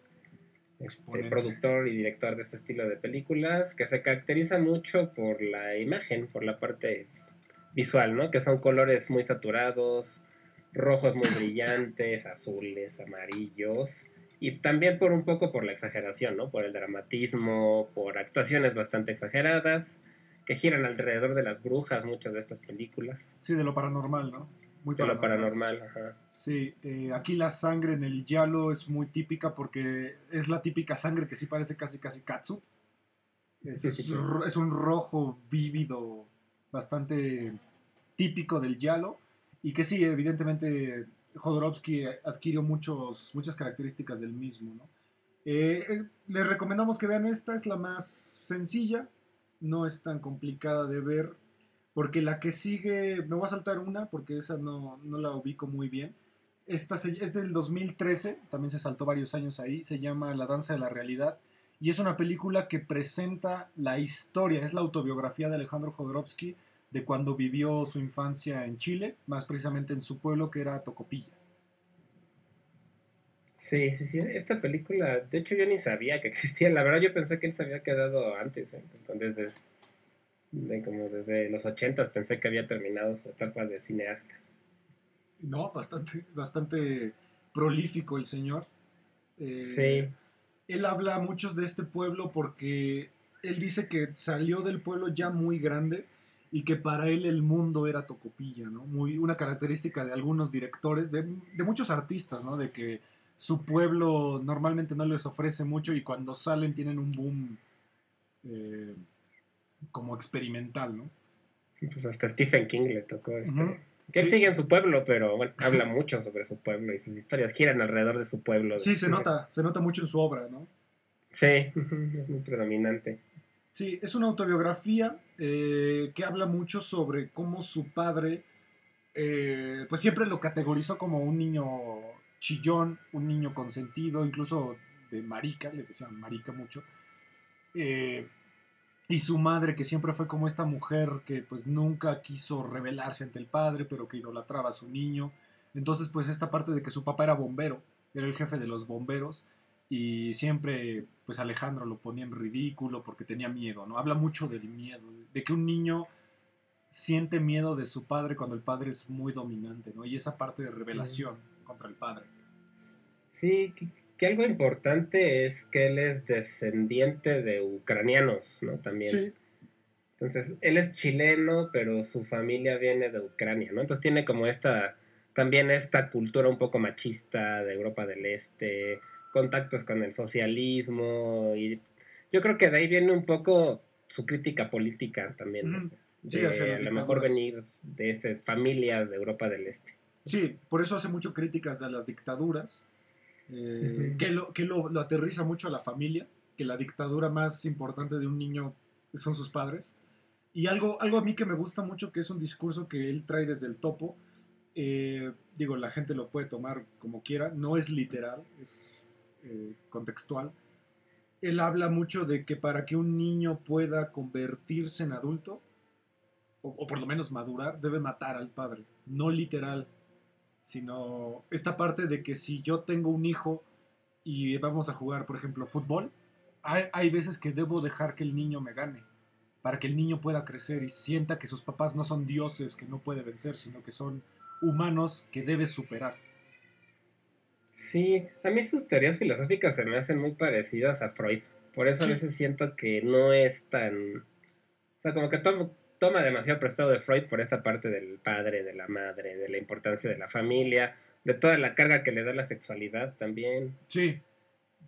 S4: este, productor y director de este estilo de películas, que se caracteriza mucho por la imagen, por la parte visual, ¿no? Que son colores muy saturados, rojos muy brillantes, azules, amarillos, y también por un poco por la exageración, ¿no? Por el dramatismo, por actuaciones bastante exageradas, que giran alrededor de las brujas, muchas de estas películas.
S3: Sí, de lo paranormal, ¿no? Muy
S4: De lo paranormal, ajá.
S3: Sí, eh, aquí la sangre en el giallo es muy típica porque es la típica sangre que sí parece casi casi katsu. Es, (laughs) un rojo vívido bastante típico del giallo y que sí, evidentemente Jodorowsky adquirió muchos, muchas características del mismo. ¿no? Eh, eh, les recomendamos que vean esta, es la más sencilla, no es tan complicada de ver, porque la que sigue, me voy a saltar una porque esa no, no la ubico muy bien. Esta se- es del 2013, también se saltó varios años ahí, se llama La Danza de la Realidad y es una película que presenta la historia, es la autobiografía de Alejandro Jodorowsky de cuando vivió su infancia en Chile, más precisamente en su pueblo que era Tocopilla.
S4: Sí, sí, sí. Esta película, de hecho yo ni sabía que existía. La verdad yo pensé que él se había quedado antes, ¿eh? desde, de como desde los ochentas pensé que había terminado su etapa de cineasta.
S3: No, bastante, bastante prolífico el señor. Eh,
S4: Sí,
S3: Él habla mucho de este pueblo porque él dice que salió del pueblo ya muy grande y que para él el mundo era Tocopilla, ¿no? Muy, una característica de algunos directores, de, de muchos artistas, ¿no? De que su pueblo normalmente no les ofrece mucho y cuando salen tienen un boom eh, como experimental, ¿no?
S4: pues hasta Stephen King le tocó este. Que él
S3: Sí.
S4: sigue en su pueblo, pero bueno, habla mucho sobre su pueblo y sus historias giran alrededor de su pueblo.
S3: Sí, se nota, se nota mucho en su obra, ¿no?
S4: Sí, es muy predominante.
S3: Sí, es una autobiografía eh, que habla mucho sobre cómo su padre eh, pues siempre lo categorizó como un niño chillón, un niño consentido, incluso de marica, le decían marica mucho. Eh, y su madre, que siempre fue como esta mujer que pues nunca quiso rebelarse ante el padre, pero que idolatraba a su niño. Entonces, pues esta parte de que su papá era bombero, era el jefe de los bomberos, y siempre, pues Alejandro lo ponía en ridículo porque tenía miedo, ¿no? Habla mucho del miedo, de que un niño siente miedo de su padre cuando el padre es muy dominante, ¿no? Y esa parte de revelación contra el padre.
S4: Sí, que, algo importante es que él es descendiente de ucranianos, ¿no? También. Sí. Entonces, él es chileno, pero su familia viene de Ucrania, ¿no? Entonces tiene como esta, también esta cultura un poco machista de Europa del Este, contactos con el socialismo, y yo creo que de ahí viene un poco su crítica política también, ¿no? Sí, a lo mejor venir de este, familias de Europa del Este.
S3: Sí, por eso hace mucho críticas a las dictaduras, eh, que, lo, que lo, aterriza mucho a la familia, que la dictadura más importante de un niño son sus padres. Y algo, algo a mí que me gusta mucho, que es un discurso que él trae desde el topo, eh, digo, la gente lo puede tomar como quiera, no es literal, es eh, contextual. Él habla mucho de que para que un niño pueda convertirse en adulto, o, por lo menos madurar, debe matar al padre. No literal, sino esta parte de que si yo tengo un hijo y vamos a jugar, por ejemplo, fútbol, hay, hay, veces que debo dejar que el niño me gane, para que el niño pueda crecer y sienta que sus papás no son dioses que no puede vencer, sino que son humanos que debe superar.
S4: Sí, a mí sus teorías filosóficas se me hacen muy parecidas a Freud. Por eso a veces siento que no es tan... O sea, como que tomo, toma demasiado prestado de Freud por esta parte del padre, de la madre, de la importancia de la familia, de toda la carga que le da la sexualidad también.
S3: Sí,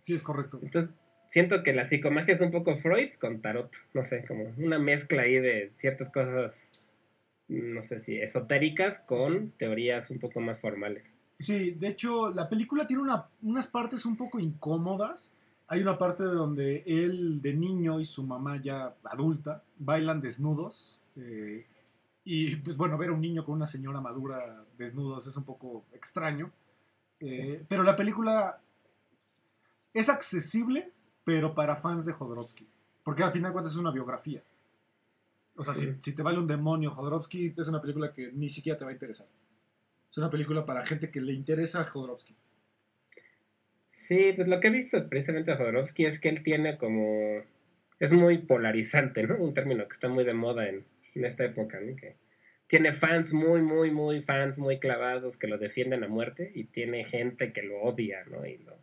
S3: sí, es correcto.
S4: Entonces, siento que la psicomagia es un poco Freud con tarot, no sé, como una mezcla ahí de ciertas cosas, no sé si esotéricas con teorías un poco más formales.
S3: Sí, de hecho, la película tiene unas partes un poco incómodas hay una parte donde él de niño y su mamá ya adulta bailan desnudos. Eh, y pues bueno, ver a un niño con una señora madura desnudos es un poco extraño. Eh, pero la película es accesible, pero para fans de Jodorowsky. Porque al final de cuentas es una biografía. O sea, si, si, te vale un demonio Jodorowsky, es una película que ni siquiera te va a interesar. Es una película para gente que le interesa a Jodorowsky.
S4: Sí, pues lo que he visto precisamente de Jodorowsky es que él tiene como... Es muy polarizante, ¿no? Un término que está muy de moda en, esta época, ¿no? Que tiene fans muy, muy, muy fans, muy clavados que lo defienden a muerte y tiene gente que lo odia, ¿no? Y, lo,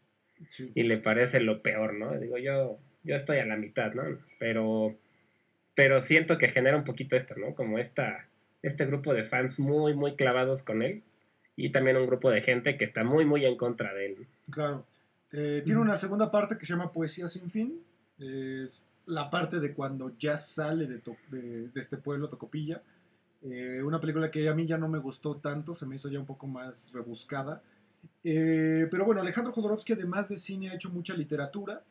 S4: y le parece lo peor, ¿no? Digo, yo, yo estoy a la mitad, ¿no? Pero, pero siento que genera un poquito esto, ¿no? Como esta, este grupo de fans muy, muy clavados con él y también un grupo de gente que está muy, muy en contra de él.
S3: Claro. Eh, tiene una segunda parte que se llama Poesía sin fin. Es la parte de cuando ya sale de, de, este pueblo, Tocopilla. Eh, una película que a mí ya no me gustó tanto, se me hizo ya un poco más rebuscada. Eh, pero bueno, Alejandro Jodorowsky, además de cine, ha hecho mucha literatura.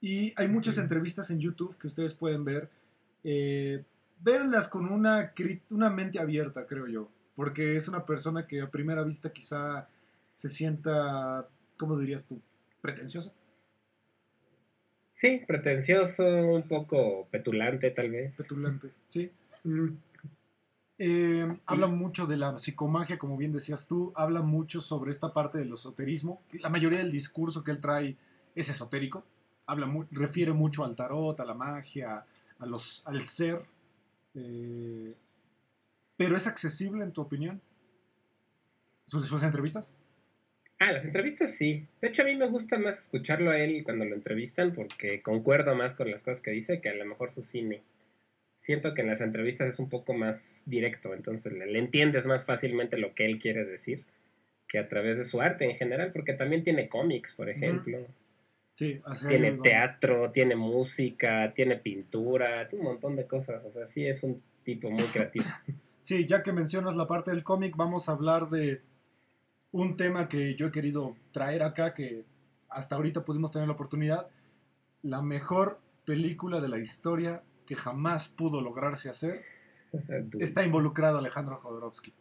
S3: Y hay muchas entrevistas en YouTube que ustedes pueden ver. véanlas con una, una mente abierta, creo yo. Porque es una persona que a primera vista quizá se sienta, ¿cómo dirías tú? pretencioso.
S4: Sí, pretencioso, un poco petulante tal vez.
S3: Petulante, sí. Mm. Eh, habla mucho de la psicomagia, como bien decías tú, habla mucho sobre esta parte del esoterismo. La mayoría del discurso que él trae es esotérico, habla refiere mucho al tarot, a la magia, a los, al ser. Eh, pero es accesible en tu opinión. ¿Sus, sus entrevistas?
S4: Ah, las entrevistas sí. De hecho, a mí me gusta más escucharlo a él cuando lo entrevistan porque concuerdo más con las cosas que dice que a lo mejor su cine. Siento que en las entrevistas es un poco más directo, entonces le, entiendes más fácilmente lo que él quiere decir que a través de su arte en general, porque también tiene cómics, por ejemplo.
S3: Sí,
S4: tiene teatro, tiene música, tiene pintura, un montón de cosas. O sea, sí es un tipo muy creativo. (laughs)
S3: Sí, ya que mencionas la parte del cómic, vamos a hablar de un tema que yo he querido traer acá, que hasta ahorita pudimos tener la oportunidad, la mejor película de la historia que jamás pudo lograrse hacer, (laughs) está involucrado Alejandro Jodorowsky.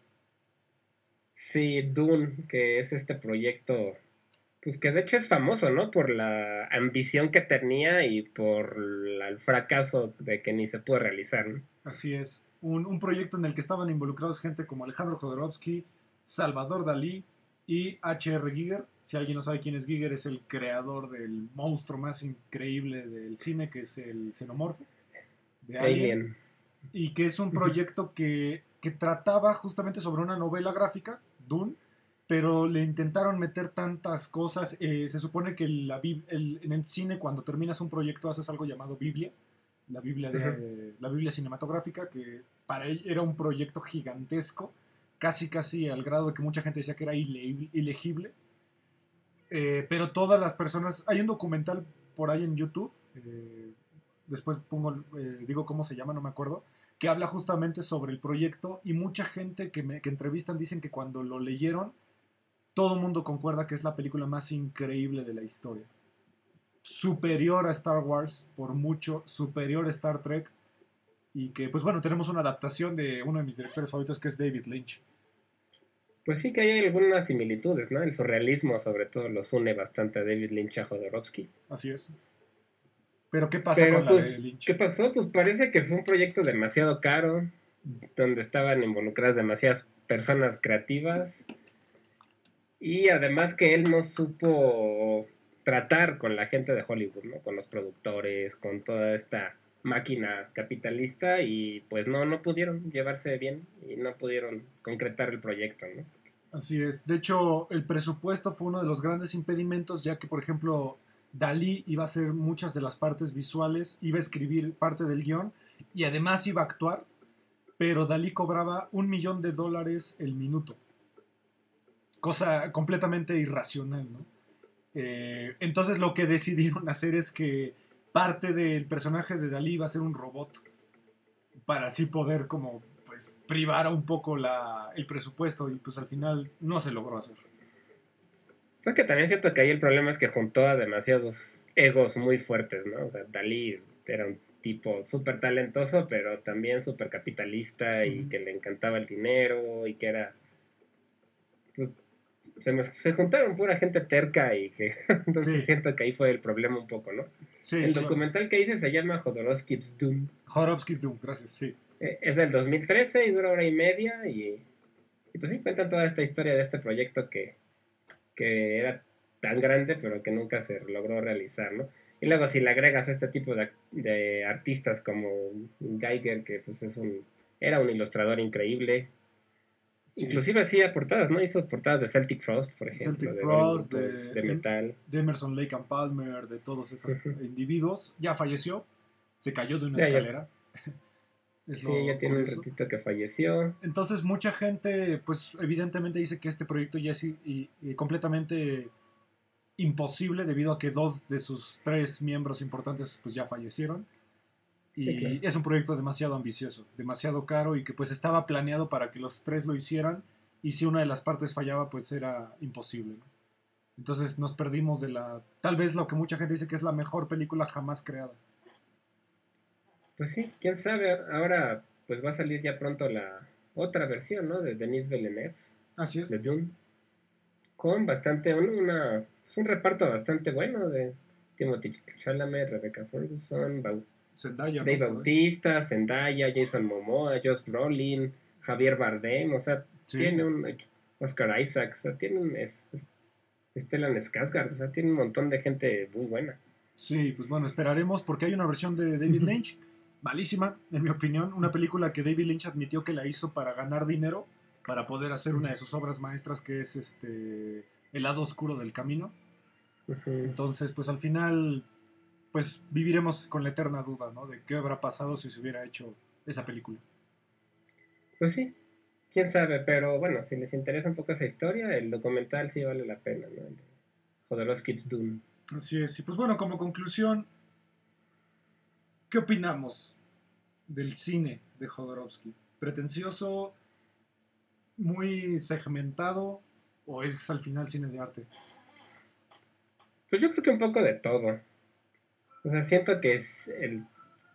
S4: Sí, Dune, que es este proyecto, pues que de hecho es famoso, ¿no? Por la ambición que tenía y por el fracaso de que ni se pudo realizar, ¿no?
S3: Así es. Un, un proyecto en el que estaban involucrados gente como Alejandro Jodorowsky, Salvador Dalí y H.R. Giger. Si alguien no sabe quién es Giger, es el creador del monstruo más increíble del cine, que es el xenomorfo de Alien.
S4: Alien.
S3: y que es un proyecto que, que trataba justamente sobre una novela gráfica, Dune, pero le intentaron meter tantas cosas. eh, se supone que la el- en el cine, cuando terminas un proyecto, haces algo llamado Biblia, la Biblia, de, la Biblia cinematográfica, que para él era un proyecto gigantesco, casi casi al grado de que mucha gente decía que era ile- ilegible. Eh, pero todas las personas, hay un documental por ahí en YouTube, eh, después pongo, eh, digo cómo se llama, no me acuerdo, que habla justamente sobre el proyecto y mucha gente que, me, que entrevistan dicen que cuando lo leyeron, todo el mundo concuerda que es la película más increíble de la historia. Superior a Star Wars, por mucho, superior a Star Trek. Y que, pues bueno, tenemos una adaptación de uno de mis directores favoritos que es David Lynch.
S4: Pues sí que hay algunas similitudes, ¿no? El surrealismo sobre todo los une bastante a David Lynch a Jodorowsky.
S3: Así es. Pero ¿qué pasa
S4: Pero
S3: con la
S4: pues,
S3: de Lynch?
S4: ¿qué pasó? Pues parece que fue un proyecto demasiado caro, donde estaban involucradas demasiadas personas creativas y además que él no supo tratar con la gente de Hollywood, ¿no? Con los productores, con toda esta máquina capitalista y pues no, no pudieron llevarse bien y no pudieron concretar el proyecto, ¿no?
S3: Así es. De hecho, el presupuesto fue uno de los grandes impedimentos, ya que, por ejemplo, Dalí iba a hacer muchas de las partes visuales, iba a escribir parte del guion y además iba a actuar, pero Dalí cobraba un millón de dólares el minuto. Cosa completamente irracional, ¿no? Eh, entonces lo que decidieron (laughs) hacer es que parte del personaje de Dalí iba a ser un robot para así poder como pues privar un poco la, el presupuesto y pues al final no se logró hacer.
S4: Pues que también siento que ahí el problema es que juntó a demasiados egos muy fuertes, ¿no? O sea, Dalí era un tipo súper talentoso, pero también súper capitalista y que le encantaba el dinero y que era... se, mez- se juntaron pura gente terca y que... (laughs) Entonces
S3: Sí.
S4: siento que ahí fue el problema un poco, ¿no?
S3: Sí,
S4: el
S3: claro.
S4: documental que hice se llama Jodorowsky's Doom.
S3: Jodorowsky's Doom, gracias, sí.
S4: Eh, Es del 2013 y dura hora y media y, y pues sí, cuentan toda esta historia de este proyecto que, que era tan grande pero que nunca se logró realizar, ¿no? Y luego si le agregas a este tipo de, de artistas como Geiger, que pues es un, era un ilustrador increíble,
S3: Sí.
S4: inclusive hacía portadas, ¿no? Hizo portadas de Celtic Frost, por ejemplo,
S3: Celtic
S4: de,
S3: Frost, de-
S4: de metal.
S3: De Emerson, Lake and Palmer, de todos estos individuos. Ya falleció, se cayó de una
S4: Ya, ya.
S3: escalera. (laughs) Es
S4: Sí, ya tiene un ratito que falleció.
S3: Entonces mucha gente, pues evidentemente dice que este proyecto ya es i- completamente imposible debido a que dos de sus tres miembros importantes pues ya fallecieron. Y
S4: Sí, claro.
S3: es un proyecto demasiado ambicioso, demasiado caro y que pues estaba planeado para que los tres lo hicieran y si una de las partes fallaba pues era imposible. ¿no? Entonces nos perdimos de la, tal vez lo que mucha gente dice que es la mejor película jamás creada.
S4: Pues sí, quién sabe. Ahora pues va a salir ya pronto la otra versión, ¿no? De Denis Villeneuve,
S3: Así es.
S4: de Dune. Con bastante, un- una, pues un reparto bastante bueno de Timothy Chalamet, Rebecca Ferguson, Bau-
S3: Zendaya.
S4: Dave. Bautista, Zendaya, Jason Momoa, Josh Brolin, Javier Bardem, o sea,
S3: Sí.
S4: tiene un Oscar Isaac, o sea, tiene un es, es- Stellan Skarsgård, o sea, tiene un montón de gente muy buena.
S3: Sí, pues bueno, esperaremos porque hay una versión de David. Lynch, malísima, en mi opinión, una película que David Lynch admitió que la hizo para ganar dinero, para poder hacer una de sus obras maestras que es este El lado oscuro del camino. Entonces, pues al final, pues viviremos con la eterna duda, ¿no? De qué habrá pasado si se hubiera hecho esa película.
S4: Pues sí, quién sabe, pero bueno, si les interesa un poco esa historia, el documental sí vale la pena, ¿no? El de Jodorowsky's Dune.
S3: Así es. Y pues bueno, como conclusión, ¿qué opinamos del cine de Jodorowsky? ¿Pretencioso, muy segmentado o es al final cine de arte?
S4: Pues yo creo que un poco de todo. O sea, siento que es el,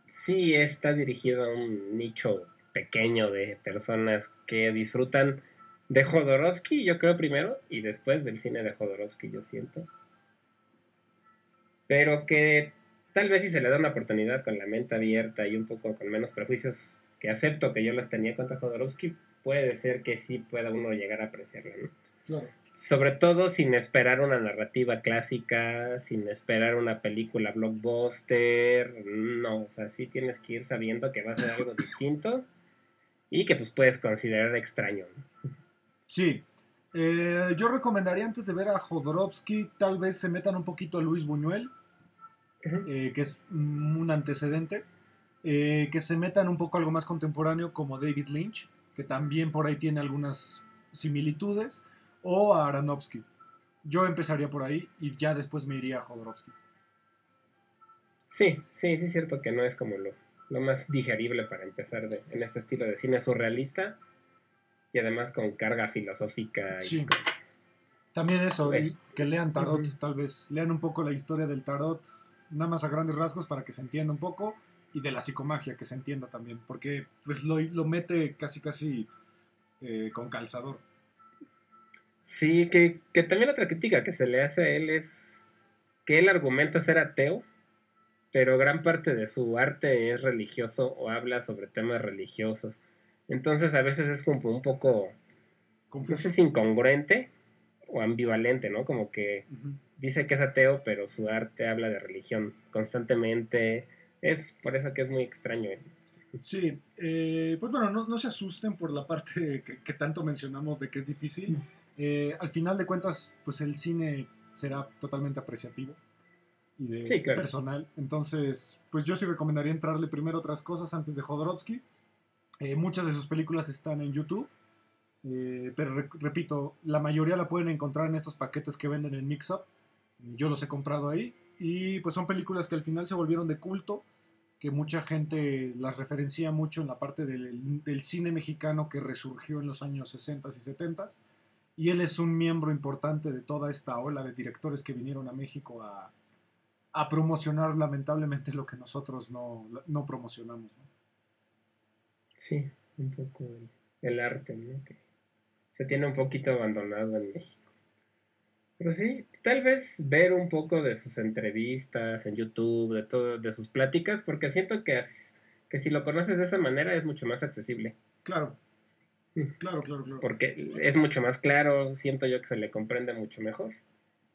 S4: sí está dirigido a un nicho pequeño de personas que disfrutan de Jodorowsky, yo creo primero, y después del cine de Jodorowsky, yo siento. Pero que tal vez si se le da una oportunidad con la mente abierta y un poco con menos prejuicios, que acepto que yo las tenía contra Jodorowsky, puede ser que sí pueda uno llegar a apreciarla, ¿no?
S3: Claro.
S4: Sobre todo sin esperar una narrativa clásica, sin esperar una película blockbuster, no, o sea, sí tienes que ir sabiendo que va a ser algo distinto y que pues puedes considerar extraño.
S3: Sí. Eh, yo recomendaría antes de ver a Jodorowsky, tal vez se metan un poquito a Luis Buñuel, eh, que es un antecedente. eh, que se metan un poco algo más contemporáneo como David Lynch, que también por ahí tiene algunas similitudes, o a Aronofsky. Yo empezaría por ahí y ya después me iría a Jodorowsky.
S4: Sí, sí, sí es cierto que no es como lo, lo más digerible para empezar de- en este estilo de cine surrealista y además con carga filosófica. y
S3: Sí.
S4: con-
S3: También eso,
S4: Pues,
S3: que lean tarot, tal vez. Lean un poco la historia del tarot, nada más a grandes rasgos para que se entienda un poco, y de la psicomagia que se entienda también, porque pues lo, lo mete casi casi eh, con calzador.
S4: Sí, que, que también otra crítica que se le hace a él es que él argumenta ser ateo, pero gran parte de su arte es religioso o habla sobre temas religiosos. Entonces a veces es como un poco, no sé si incongruente o ambivalente, ¿no? Como que dice que es ateo, pero su arte habla de religión constantemente. Es por eso que es muy extraño. él.
S3: Sí, eh, pues bueno, no, no se asusten por la parte que, que tanto mencionamos de que es difícil. Eh, al final de cuentas, pues el cine será totalmente apreciativo y de
S4: Sí, claro.
S3: personal. Entonces, pues yo sí recomendaría entrarle primero a otras cosas antes de Jodorowsky. Eh, muchas de sus películas están en YouTube, eh, pero re- repito, la mayoría la pueden encontrar en estos paquetes que venden en Mixup. Yo los he comprado ahí y pues son películas que al final se volvieron de culto que mucha gente las referencia mucho en la parte del, del cine mexicano que resurgió en los años 60 y 70 y él es un miembro importante de toda esta ola de directores que vinieron a México a, a promocionar lamentablemente lo que nosotros no, no promocionamos. ¿no?
S4: Sí, un poco el, el arte, ¿no? Que se tiene un poquito abandonado en México. Pero sí, tal vez ver un poco de sus entrevistas en YouTube, de todo, de sus pláticas, porque siento que, que si lo conoces de esa manera es mucho más accesible.
S3: Claro. Claro, claro, claro.
S4: Porque es mucho más claro, siento yo que se le comprende mucho mejor.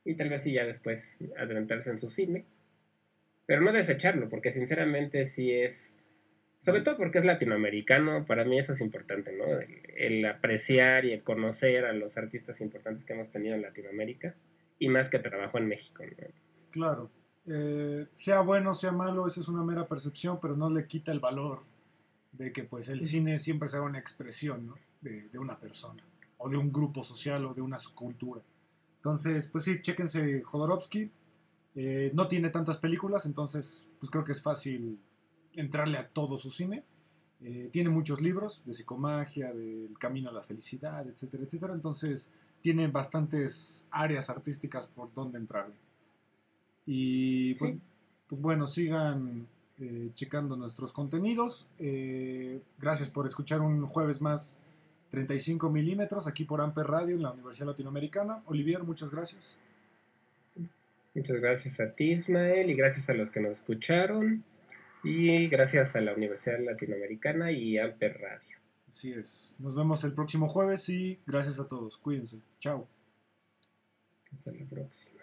S4: Y tal vez sí ya después adelantarse en su cine. Pero no desecharlo, porque sinceramente sí es... Sobre todo porque es latinoamericano, para mí eso es importante, ¿no? El, el apreciar y el conocer a los artistas importantes que hemos tenido en Latinoamérica. Y más que trabajo en México, ¿no?
S3: Claro. Eh, sea bueno, sea malo, esa es una mera percepción, pero no le quita el valor de que pues el cine siempre será una expresión ¿no? De, de una persona, o de un grupo social, o de una cultura. Entonces, pues sí, chéquense Jodorowsky. Eh, no tiene tantas películas, entonces pues creo que es fácil entrarle a todo su cine. Eh, tiene muchos libros de psicomagia, del camino a la felicidad, etcétera, etcétera. Entonces tiene bastantes áreas artísticas por donde entrarle. Y pues,
S4: Sí.
S3: pues bueno, sigan eh, checando nuestros contenidos. Eh, gracias por escuchar un jueves más 35 milímetros aquí por Amper Radio en la Universidad Latinoamericana. Olivier, muchas gracias.
S4: Muchas gracias a ti, Ismael, y gracias a los que nos escucharon. Y gracias a la Universidad Latinoamericana y Amper Radio.
S3: Así es. Nos vemos el próximo jueves y gracias a todos. Cuídense. Chao.
S4: Hasta la próxima.